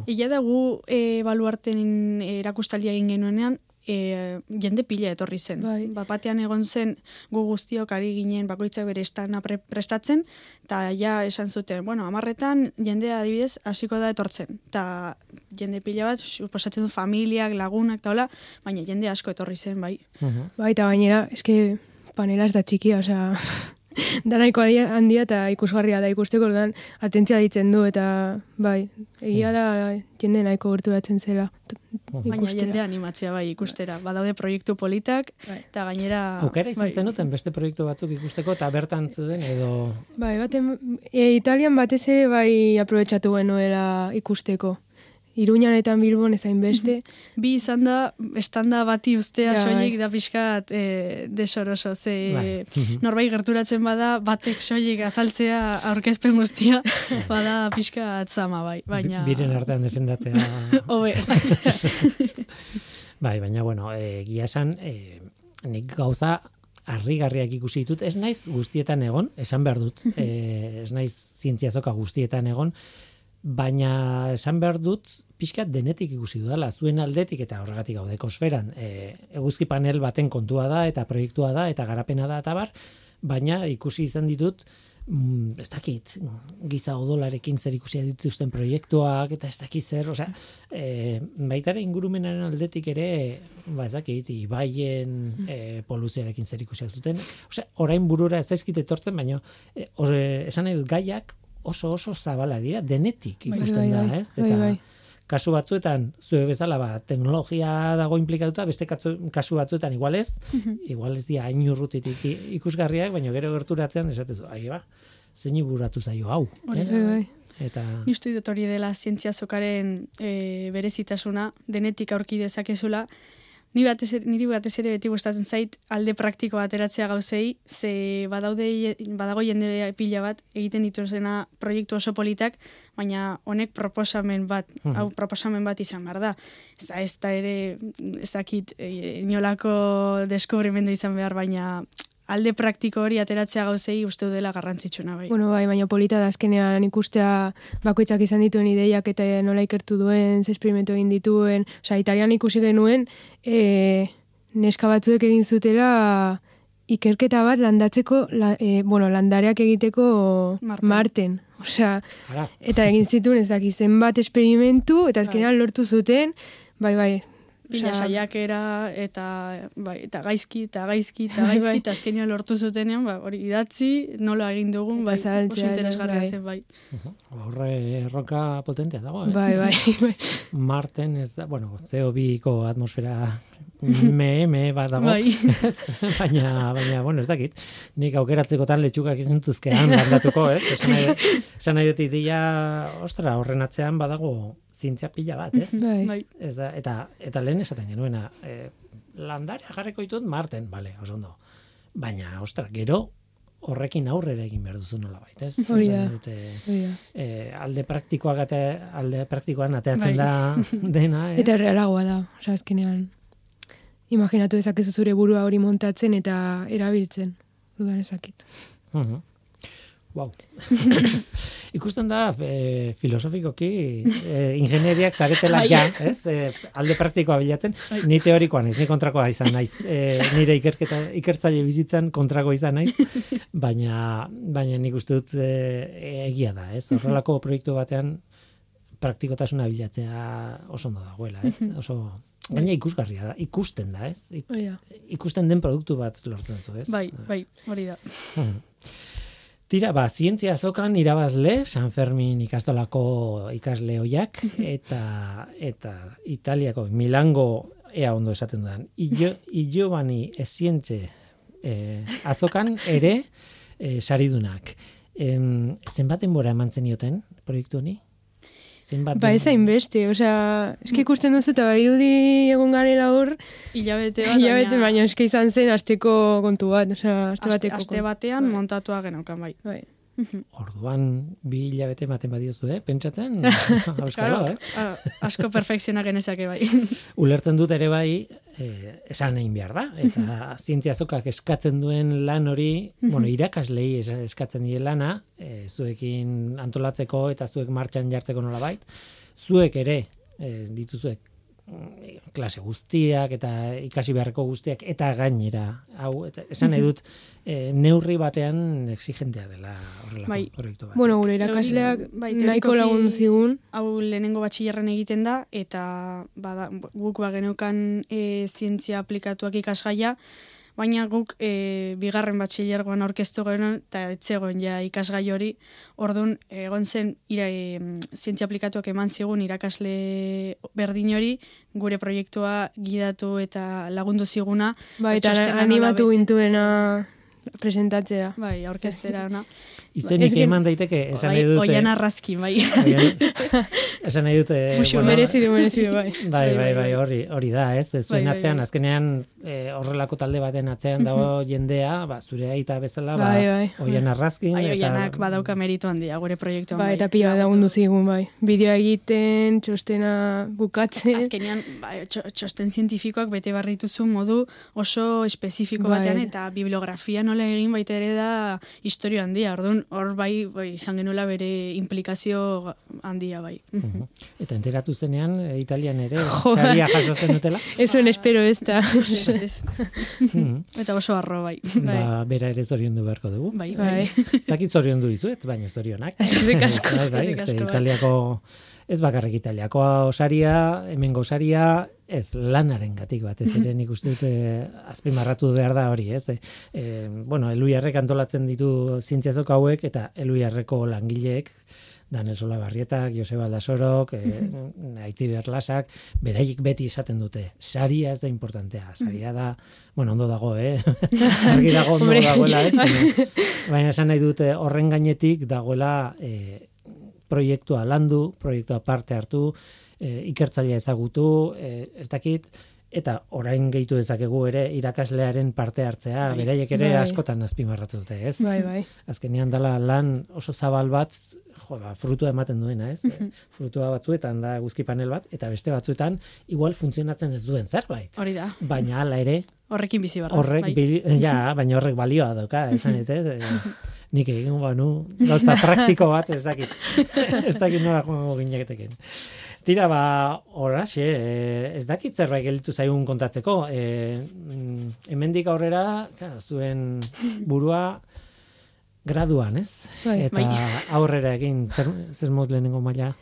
Egia da gu e, baluarten erakustaldia egin genuenean, e, jende pila etorri zen. Bai. Bat batean egon zen gu guztiok ari ginen bakoitzak bere estana pre prestatzen, eta ja esan zuten, bueno, amarretan jendea adibidez hasiko da etortzen. Eta jende pila bat, suposatzen du familiak, lagunak, eta hola, baina jende asko etorri zen, bai. Mhm. Bai, eta gainera, eske panela ez da txikia, osea, <laughs> da nahiko handia, eta ikusgarria da ikusteko, orduan atentzia ditzen du, eta bai, egia da jende nahiko gerturatzen zela. Baina jende animatzea bai ikustera. Badaude proiektu politak, Bai. eta gainera... Aukera izan bai. zenuten beste proiektu batzuk ikusteko eta bertan zuden edo Bai, baten, e, Italian batez ere bai aprobetsatu genuela ikusteko. Iruñanetan Bilbon ezain beste. Bi izan da, estanda bati ustea Ja, soilik bai. da pixkat e, desoroso, ze Bai. Mhm. norbait gerturatzen bada, batek soilik azaltzea aurkezpen guztia, <laughs> bada pixkat zama bai, baina... biren artean defendatzea <laughs> Hobe, <laughs> Bai, baina bueno, eh egia esan eh nik gauza harrigarriak ikusi ditut. Ez naiz guztietan egon, esan behar dut. Eh ez naiz zientziazoka guztietan egon, baina esan behar dut pixkat denetik ikusi dudala, zuen aldetik eta horregatik gaude kosferan. E, eguzki panel baten kontua da eta proiektua da eta garapena da eta bar, baina ikusi izan ditut mm, ez dakit, giza odolarekin zer ikusi dituzten proiektuak eta ez dakit zer, osea, e, baita ere ingurumenaren aldetik ere, ba ez dakit, ibaien e, poluzioarekin zer ikusi zuten, osea, orain burura ez zaizkit etortzen, baina e, ore, esan nahi dut gaiak oso oso zabala dira, denetik Bai, ikusten bai, da, bai, ez? bai, Eta bai. kasu batzuetan, zue bezala, ba, teknologia dago implikatuta, beste katzu, kasu batzuetan igual ez, igual ez dira hain urrutitik ikusgarriak, baina gero gerturatzean esatezu, ai ba, zein buratu zaio hau, ez? Bai, bai. Eta Ni uste dut hori dela zientzia zokaren e, berezitasuna, denetik aurki dezakezula, Ni batez niri batez ere beti gustatzen zait alde praktiko ateratzea gauzei, ze badaude badago jende pila bat egiten dituzena proiektu oso politak, baina honek proposamen bat, Mhm. hau proposamen bat izan behar da. Ez da, ez da ere, ezakit, e, inolako deskubrimendu izan behar, baina alde praktiko hori ateratzea gauzei uste dela garrantzitsuna bai. Bueno, bai, baina polita da azkenean ikustea bakoitzak izan dituen ideiak eta nola ikertu duen, ze esperimentu egin dituen. Osea, italian ikusi genuen, e, neska batzuek egin zutela ikerketa bat landatzeko, la, e, bueno, landareak egiteko Marten. marten. Osea, Ara, eta egin zituen ez daki zenbat esperimentu, eta azkenean lortu zuten, bai, bai. Pila saiakera eta bai, eta gaizki eta gaizki eta <laughs> Bai, gaizki bai. eta azkenean lortu zutenean ba hori idatzi nola egin dugun bai oso interesgarria bai. zen bai horre erronka potentea dago, eh? Bai, bai, <laughs> bai. Marten ez da, bueno, CO2ko atmosfera me, me bat dago. bai <laughs> baina, baina, bueno, ez dakit. Nik aukeratzekotan letxukak izan dituzkean landatuko, ez? Esan nahi, esan nahi dut ostra, horren atzean badago zientzia pila bat, ez? Bai. bai Ez da, eta, eta lehen esaten genuena, e, landarea jarriko ditut Marten, bale, oso ondo. Baina, ostra, gero horrekin aurrera egin behar duzu nola bait, ez? Hori da. nahi dut, e, e, alde praktikoak ate, alde praktikoan ateatzen Bai. da <laughs> dena, ez? Eta realagoa da, osea, azkenean. Imaginatu dezakezu zure burua hori montatzen eta erabiltzen. Dudan ezakit. Mhm. Wow. <laughs> Ikusten da e, filosofikoki e, ingenieriak zaretela Bai. ja, ez? E, alde praktikoa bilatzen. Ni teorikoa naiz, ni kontrakoa izan naiz. E, nire ikerketa ikertzaile bizitzan kontrako izan naiz. <laughs> Baina baina nik uste dut e, egia da, ez? Horrelako proiektu batean praktikotasuna bilatzea oso ondo dagoela, ez? Oso Gaina ikusgarria da, ikusten da, ez? Ik-. Ikusten den produktu bat lortzen zu, ez? bai bai hori da Mhm. Tira, ba, zientzia azokan irabazle, San Fermin ikastolako ikasle hoiak, eta, eta Italiako, Milango, ea ondo esaten dudan, Illo, Illobani ezientze eh, azokan ere eh, saridunak. Em, zenbat denbora eman zenioten proiektu honi? Zenbat Ba, ez denbora? hainbeste, osea, eske ikusten duzu eta badirudi egon garela hor, hilabete bat hilabete, baina baina eske izan zen asteko kontu bat, osea, aste bateko. aste batean Bai. montatua genaukan bai Bai. Orduan, bi hilabete ematen badiozu, eh? Pentsatzen, <laughs> auskalo, Claro, eh? asko perfekziona genezake bai ulertzen dut ere bai, eh, esan egin behar da. Eta zientziazokak eskatzen duen lan hori, bueno, irakaslei es- eskatzen die lana, eh, zuekin antolatzeko eta zuek martxan jartzeko nola bait, zuek ere eh, dituzuek mm, klase guztiak eta ikasi beharreko guztiak eta gainera hau eta esan nahi dut eh, neurri batean exigentea dela horrelako Bai. proiektu bat. Bueno, gure irakasleak Bai, nahiko lagun zigun, hau lehenengo batxillerren egiten da eta bada, guk ba geneukan e, zientzia aplikatuak ikasgaia baina guk e, bigarren batxillergoan aurkeztu genuen eta etzegoen ja ikasgai hori. Ordun egon zen ira, e, zientzia aplikatuak eman zigun irakasle berdin hori gure proiektua gidatu eta lagundu ziguna. Bai, eta animatu gintuena presentatzera. bai aurkeztera ona <laughs> Izenik ez gen- eman daiteke, esan bai, nahi dute. oian arrazkin bai Oian- <laughs> esan nahi dute. Muxu, bueno, Merezi du, merezi du, <laughs> bai. Bai, bai, bai, hori, hori da, ez? Ez Zuen Bai, bai, atzean, bai. azkenean eh, horrelako talde baten atzean dago <laughs> jendea, ba, zure aita bezala, ba, Bai, bai. oian arrazkin. bai eta, oianak badauka meritu handia gure proiektuan Bai, eta pila lagundu zigun, bai. Bideoa egiten, txostena bukatzen. Azkenean, ba, txo- txosten zientifikoak bete behar dituzu modu oso espezifiko Bai. batean eta bibliografia nola egin baita ere da historio handia. Orduan, hor bai, bai izan genuela bere implikazio handia bai. Mhm. Eta enteratu zenean, eh, Italian ere, <laughs> saria jaso zen dutela. <laughs> Ez zuen espero ez da. Ez, ez. Mhm. Eta oso arro bai. ba, bera ere zoriondu beharko dugu. Bai, bai. Bai. Dakit zoriondu dizuet, baina zorionak. <laughs> Eskerrik asko, Bai, bai, eskerrik asko, bai. Italiako, ez bakarrik Italiako osaria, hemengo osaria, ez lanaren gatik batez ere nik uste dut eh, azpimarratu behar da hori, ez? E, e, bueno, eluiarrek antolatzen ditu zientziazok hauek eta eluiarreko langileek Daniel Sola Barrietak, Joseba Aldasorok, e, Aitzi Berlasak, beraiek beti esaten dute, saria ez da importantea, saria da, bueno, ondo dago, eh? <laughs> Argi dago ondo dagoela, ez? Baina, baina esan nahi dute horren gainetik dagoela e, proiektua landu, proiektua parte hartu, e, ikertzailea ezagutu, e, ez dakit, eta orain gehitu dezakegu ere irakaslearen parte hartzea, Bai. beraiek ere Bai. askotan azpimarratu dute, ez? Bai, bai. Azkenean dela lan oso zabal bat, jo, ba, frutua ematen duena, ez? Frutua batzuetan da eguzki panel bat, eta beste batzuetan igual funtzionatzen ez duen zerbait. Hori da. Baina hala ere, Horrekin bizi barra. horrek, bai. bil, ja, <laughs> baina horrek balioa dauka, esan ete, <laughs> nik egin banu, gauza <laughs> praktiko bat, ez dakit, <laughs> ez dakit nola joango gineketeken. Tira, ba, horaxe, eh, ez dakit zerbait gelditu zaigun kontatzeko, mm, hemendik aurrera, claro, zuen <laughs> burua graduan, ez? Bai. Eta Bai. aurrera egin, zer, zer mod lehenengo maila?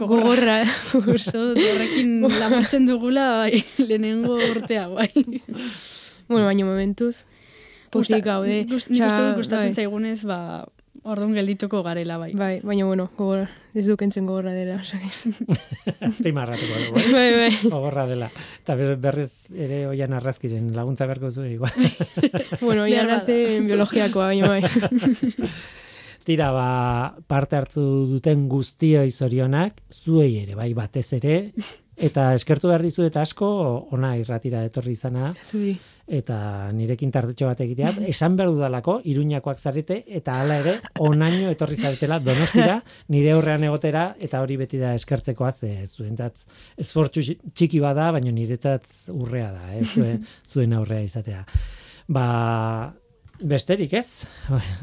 Gogorra. Dut horrekin laburtzen dugula bai, lehenengo urtea, bai. bueno, baina momentuz, pozik gaude. Gust, nik uste dut gustatzen bai. zaigunez, ba, orduan geldituko garela, bai. Bai, baina bueno, gogorra, ez dukentzen gogorra dela. <laughs> Azpimarratuko dugu. eh? bai, bai. Gogorra dela. Eta ber- berriz ere oian arrazkiren laguntza beharko zu igual. <laughs> Bueno, Behar iarra bada. zen biologiakoa, baina bai. <laughs> Tira, ba, parte hartu duten guztioi zorionak, zuei ere, bai, batez ere, eta eskertu behar dizu eta asko, ona irratira etorri izana, Zuri. eta nirekin tartetxo bat egitea, esan behar dudalako, iruñakoak zarete, eta hala ere, onaino etorri zaretela, donostira, nire aurrean egotera, eta hori beti da eskertzekoa, ze zuentzat esfortzu txiki bada, baina niretzat urrea da, eh, zuen, <laughs> zuen aurrea izatea. Ba, besterik ez,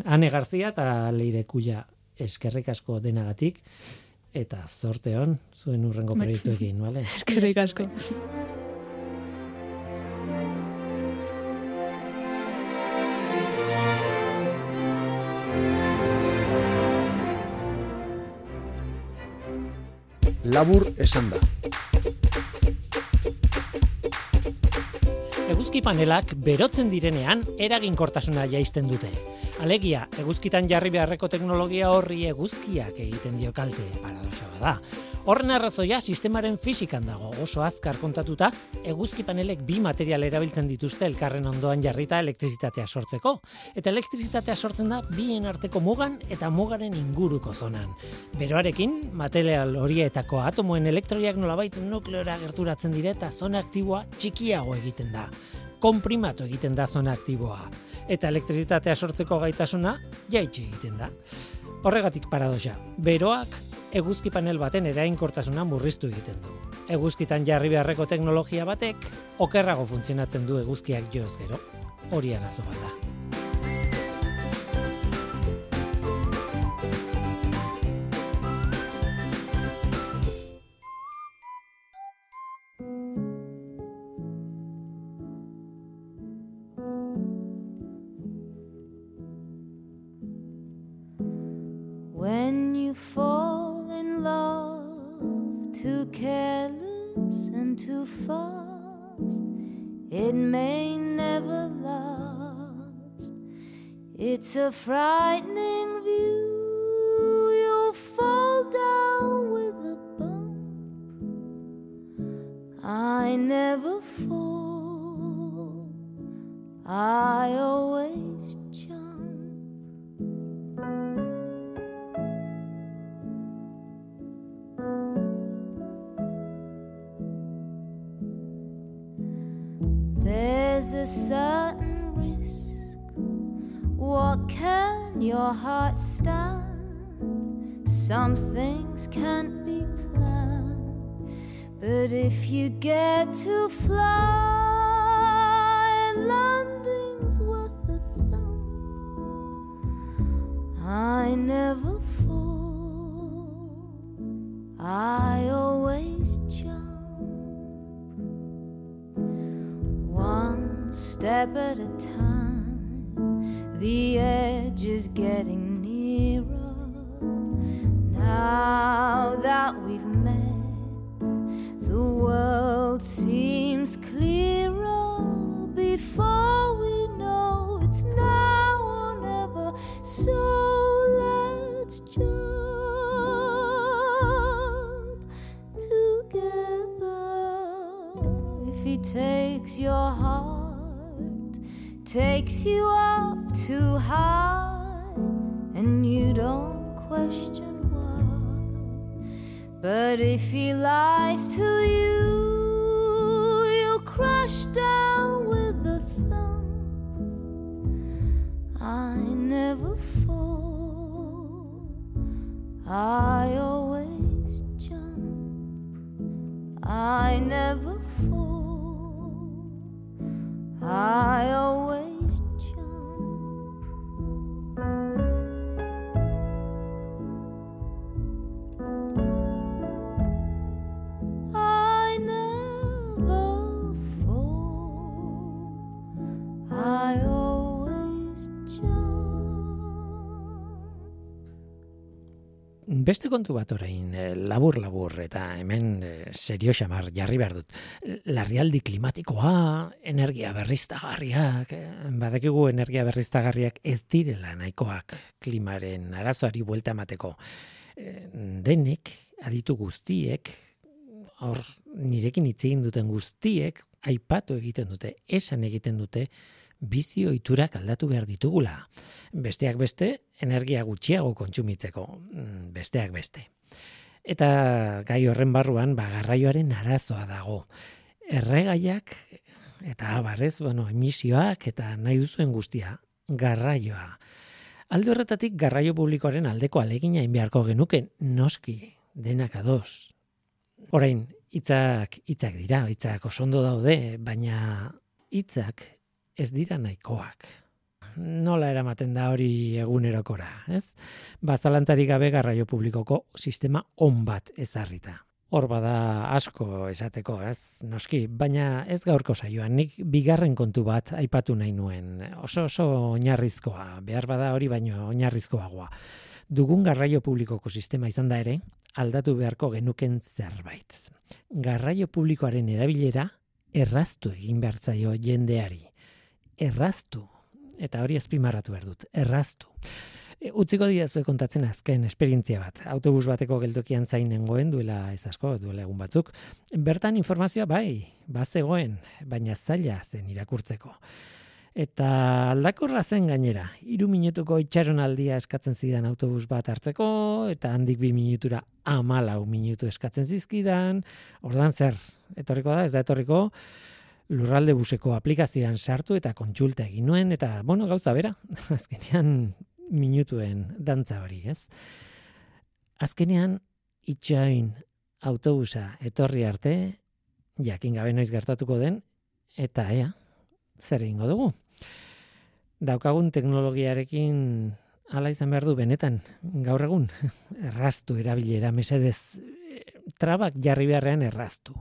Ane Garzia eta Leire Kuia eskerrik asko denagatik, eta zorte hon, zuen urrengo Bai. proiektuekin, bale? <laughs> Eskerrik asko. Labur esan da. Eguzki panelak berotzen direnean eraginkortasuna jaisten dute. Alegia, eguzkitan jarri beharreko teknologia horri eguzkiak egiten dio kalte, paradoxa bada. Horren arrazoia sistemaren fisikan dago, oso azkar kontatuta, eguzki panelek bi material erabiltzen dituzte elkarren ondoan jarrita elektrizitatea sortzeko. Eta elektrizitatea sortzen da bien arteko mugan eta mugaren inguruko zonan. Beroarekin, material horietako atomoen elektroiak nolabait nukleora gerturatzen dire eta zona aktiboa txikiago egiten da. Konprimatu egiten da zona aktiboa. Eta elektrizitatea sortzeko gaitasuna jaitxe egiten da. Horregatik paradoxa, beroak eguzki panel baten erainkortasuna murriztu egiten du. Eguzkitan jarri beharreko teknologia batek okerrago funtzionatzen du eguzkiak joz gero. Hori arazo bat da. Never fall. I always jump. One step at a time, the edge is getting nearer. Now that we've met, the world seems takes you up too high, and you don't question why. But if he lies to you, you'll crash down with a thump. I never fall. I always jump. I never fall. I always Beste kontu bat orain, eh, labur labur eta hemen eh, serio xamar jarri behar dut. Larrialdi klimatikoa, energia berriztagarriak, eh, badakigu energia berriztagarriak ez direla nahikoak klimaren arazoari buelta emateko. Denek, aditu guztiek, hor nirekin hitz egin duten guztiek aipatu egiten dute, esan egiten dute bizi ohiturak aldatu behar ditugula. Besteak beste, energia gutxiago kontsumitzeko, mm, besteak beste. Eta gai horren barruan, ba, garraioaren arazoa dago. Erregaiak eta abarrez, bueno, emisioak eta nahi duzuen guztia, garraioa. Alde horretatik garraio publikoaren aldeko alegina egin beharko genuke noski denak ados. Orain, hitzak hitzak dira, hitzak oso ondo daude, baina hitzak ez dira nahikoak. Nola eramaten da hori egunerokora, ez? Bazalantzarik gabe garraio publikoko sistema on bat ezarrita. Hor bada asko esateko, ez? Noski, baina ez gaurko saioan, nik bigarren kontu bat aipatu nahi nuen. Oso oso oinarrizkoa, behar bada hori baino oinarrizkoagoa. Dugun garraio publikoko sistema izan da ere, aldatu beharko genuken zerbait. Garraio publikoaren erabilera erraztu egin behar zaio jendeari. Erraztu. Eta hori azpimarratu behar dut. Erraztu. E, utziko diazue kontatzen azken esperientzia bat. Autobus bateko geltokian zain nengoen duela ez asko, duela egun batzuk. Bertan informazioa bai, bazegoen, baina zaila zen irakurtzeko. Eta aldakorra zen gainera, hiru minutuko itxaronaldia eskatzen zidan autobus bat hartzeko, eta handik bi minutura amalau minutu eskatzen zizkidan, ordan zer, etorriko da, ez da etorriko, lurralde buseko aplikazioan sartu eta kontsulta egin nuen, eta, bueno, gauza bera, <laughs> azkenean minutuen dantza hori, ez? Azkenean, itxain autobusa etorri arte, jakin gabe noiz gertatuko den, eta ea, zer egingo dugu. Daukagun teknologiarekin hala izan behar du benetan, gaur egun, <laughs> erraztu erabilera, mesedez, eh, trabak jarri beharrean erraztu.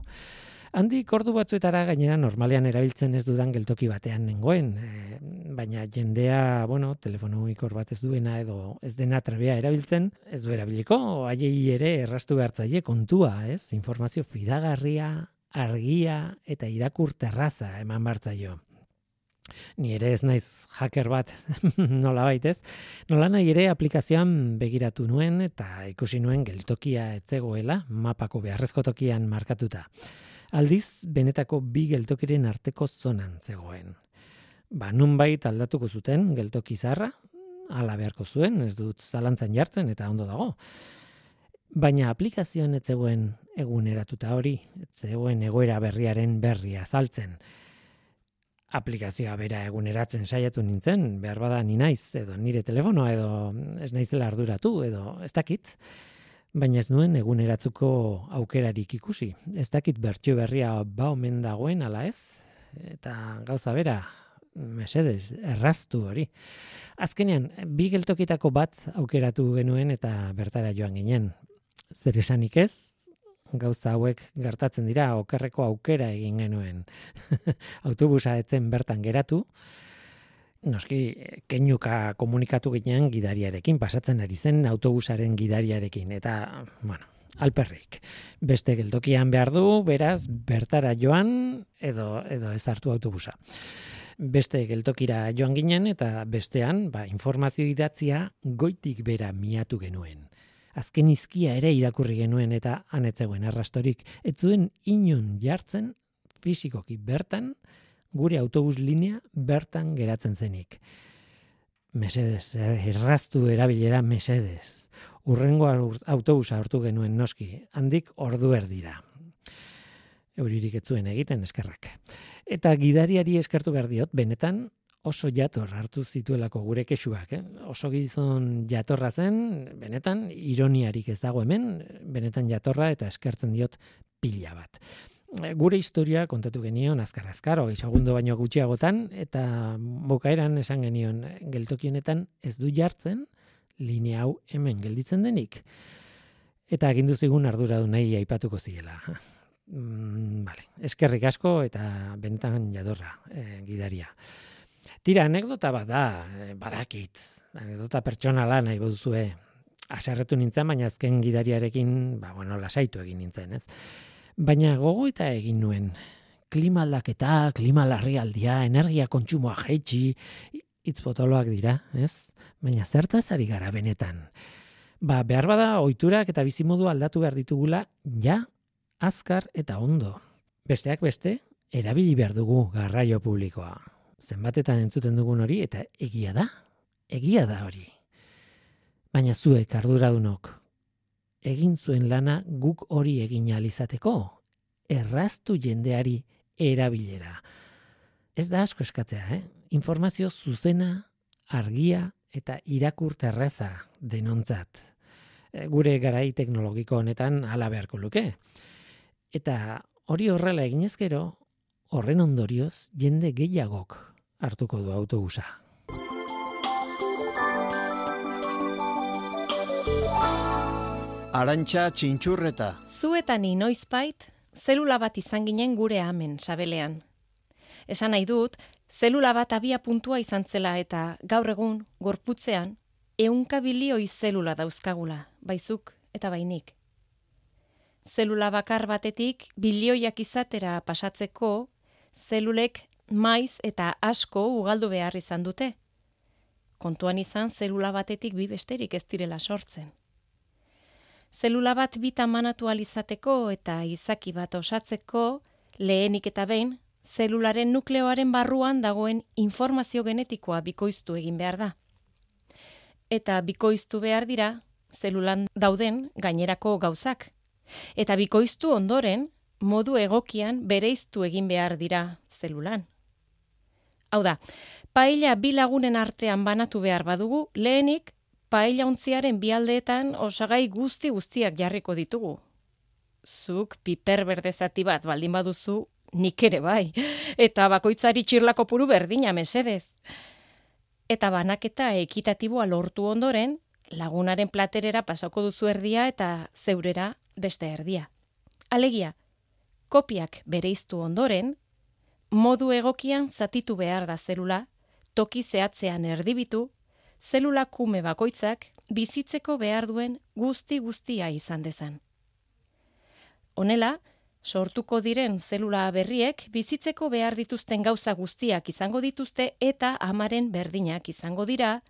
Handik ordu batzuetara gainera normalean erabiltzen ez dudan geltoki batean nengoen, e, baina jendea, bueno, telefono ikor bat ez duena edo ez dena trebea erabiltzen, ez du erabiliko, haiei ere erraztu behartzaile kontua, ez? Informazio fidagarria, argia eta irakur terraza eman bartzaio. Ni ere ez naiz hacker bat <laughs> nola baitez. Nola nahi ere aplikazioan begiratu nuen eta ikusi nuen geltokia etzegoela mapako beharrezko tokian markatuta. Aldiz, benetako bi geltokiren arteko zonan zegoen. Ba, nunbait aldatuko zuten geltoki zarra, ala beharko zuen, ez dut zalantzan jartzen eta ondo dago. Baina aplikazioan ez zegoen eguneratuta hori, ez zegoen egoera berriaren berria azaltzen aplikazioa bera eguneratzen saiatu nintzen, behar bada ni naiz, edo nire telefonoa, edo ez naizela arduratu, edo ez dakit, baina ez nuen eguneratzuko aukerarik ikusi. Ez dakit bertxio berria ba omen dagoen ala ez, eta gauza bera, mesedez, erraztu hori. Azkenean, bi geltokitako bat aukeratu genuen eta bertara joan ginen. Zer esanik ez, gauza hauek gertatzen dira okerreko aukera egin genuen. <laughs> Autobusa etzen bertan geratu, noski keinuka komunikatu ginen gidariarekin, pasatzen ari zen autobusaren gidariarekin, eta, bueno, alperrik. Beste geltokian behar du, beraz, bertara joan, edo, edo ez hartu autobusa. Beste geltokira joan ginen, eta bestean, ba, informazio idatzia goitik bera miatu genuen azken izkia ere irakurri genuen eta anetzegoen arrastorik. Ez zuen inon jartzen fisikoki bertan, gure autobus linea bertan geratzen zenik. Mesedez, erraztu erabilera mesedez. Urrengo autobusa hartu genuen noski, handik ordu erdira. euririk ez zuen egiten eskerrak. Eta gidariari eskertu behar diot, benetan oso jator hartu zituelako gure kexuak. Eh? Oso gizon jatorra zen, benetan ironiarik ez dago hemen, benetan jatorra eta eskertzen diot pila bat. Eh, Gure historia kontatu genion azkar azkar, hogei segundo baino gutxiagotan, eta bukaeran esan genion geltoki honetan ez du jartzen linea hau hemen gelditzen denik. Eta agindu zigun arduradunei aipatuko ziela. Mm, vale. Eskerrik asko eta benetan jadorra eh, gidaria. Tira, anekdota bat da, eh, badakit. Anekdota pertsonala nahi baduzue. Aserretu nintzen, baina azken gidariarekin, ba, bueno, lasaitu egin nintzen, ez? Baina gogo eta egin nuen. Klima aldaketa, klima larrialdia, energia kontsumoa jaitsi, hitz potoloak dira, ez? Baina zertaz ari gara benetan. Ba, behar bada ohiturak eta bizimodu aldatu behar ditugula, ja, azkar eta ondo. Besteak beste, erabili behar dugu garraio publikoa. Zenbatetan entzuten dugun hori eta egia da. Egia da hori. Baina zuek arduradunok egin zuen lana guk hori egin ahal izateko. Erraztu jendeari erabilera. Ez da asko eskatzea, eh? Informazio zuzena, argia eta irakurterreza denontzat. E, Gure garai teknologiko honetan hala beharko luke. Eta hori horrela eginez gero, horren ondorioz jende gehiagok hartuko du autobusa. Arantxa txintxurreta. Zu eta ni noizbait, zelula bat izan ginen gure amen sabelean. Esan nahi dut, zelula bat abia puntua izan zela eta gaur egun, gorputzean, ehunka bilioi zelula dauzkagula, baizuk eta bainik. Zelula bakar batetik bilioiak izatera pasatzeko, zelulek maiz eta asko ugaldu behar izan dute. Kontuan izan zelula batetik bi besterik ez direla sortzen. Zelula bat bita manatu alizateko eta izaki bat osatzeko, lehenik eta behin, zelularen nukleoaren barruan dagoen informazio genetikoa bikoiztu egin behar da. Eta bikoiztu behar dira, zelulan dauden gainerako gauzak. Eta bikoiztu ondoren, modu egokian bereiztu egin behar dira zelulan. Hau da, paella bi lagunen artean banatu behar badugu, lehenik paella ontziaren bialdeetan osagai guzti guztiak jarriko ditugu. Zuk piper berde zati bat baldin baduzu, nik ere bai, eta bakoitzari txirlako puru berdina mesedez. Eta banaketa ekitatiboa lortu ondoren, lagunaren platerera pasako duzu erdia eta zeurera beste erdia. Alegia, kopiak bereiztu ondoren, modu egokian zatitu behar da zelula, toki zehatzean erdibitu, zelula kume bakoitzak bizitzeko behar duen guzti guztia izan dezan. Honela, sortuko diren zelula berriek bizitzeko behar dituzten gauza guztiak izango dituzte eta amaren berdinak izango dira,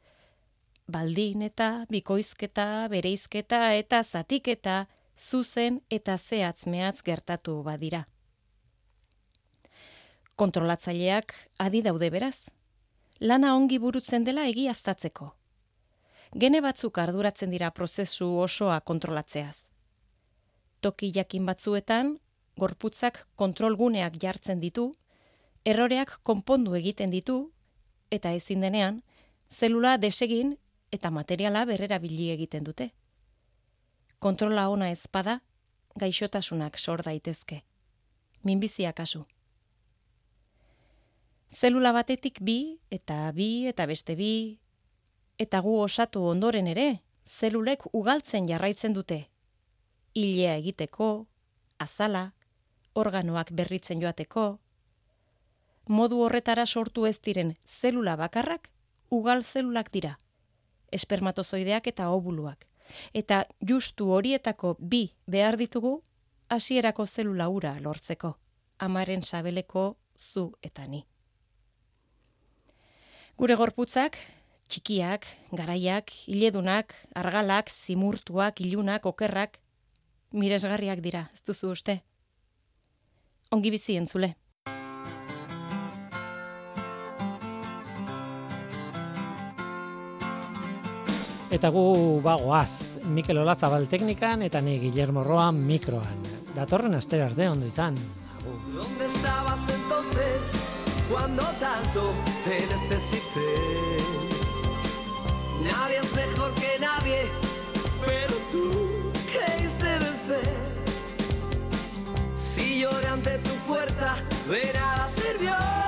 baldin eta bikoizketa, bereizketa eta zatiketa zuzen eta zehatz mehatz gertatu badira. Kontrolatzaileak adi daude beraz. Lana ongi burutzen dela egiaztatzeko. Gene batzuk arduratzen dira prozesu osoa kontrolatzeaz. Toki jakin batzuetan, gorputzak kontrolguneak jartzen ditu, erroreak konpondu egiten ditu, eta ezin denean, zelula desegin eta materiala berrera bili egiten dute. Kontrola ona ezpada, gaixotasunak sor daitezke. Minbizia kasu. Zelula batetik bi, eta bi, eta beste bi, eta gu osatu ondoren ere, zelulek ugaltzen jarraitzen dute. Ilea egiteko, azala, organoak berritzen joateko. Modu horretara sortu ez diren zelula bakarrak, ugal zelulak dira. Espermatozoideak eta obuluak. Eta justu horietako bi behar ditugu, hasierako zelula ura lortzeko. Amaren sabeleko zu eta ni. Gure gorputzak, txikiak, garaiak, hiledunak, argalak, zimurtuak, ilunak, okerrak, miresgarriak dira, ez duzu uste? Ongi bizi entzule. Eta gu bagoaz, Mikel Olazabal teknikan eta ni Guillermo Roa mikroan. Datorren astera arte ondo izan. ¿Dónde estabas entonces cuando tanto te necesité? Nadie es mejor que nadie, pero tú creíste vencer. Si lloré ante tu puerta, de nada sirvió.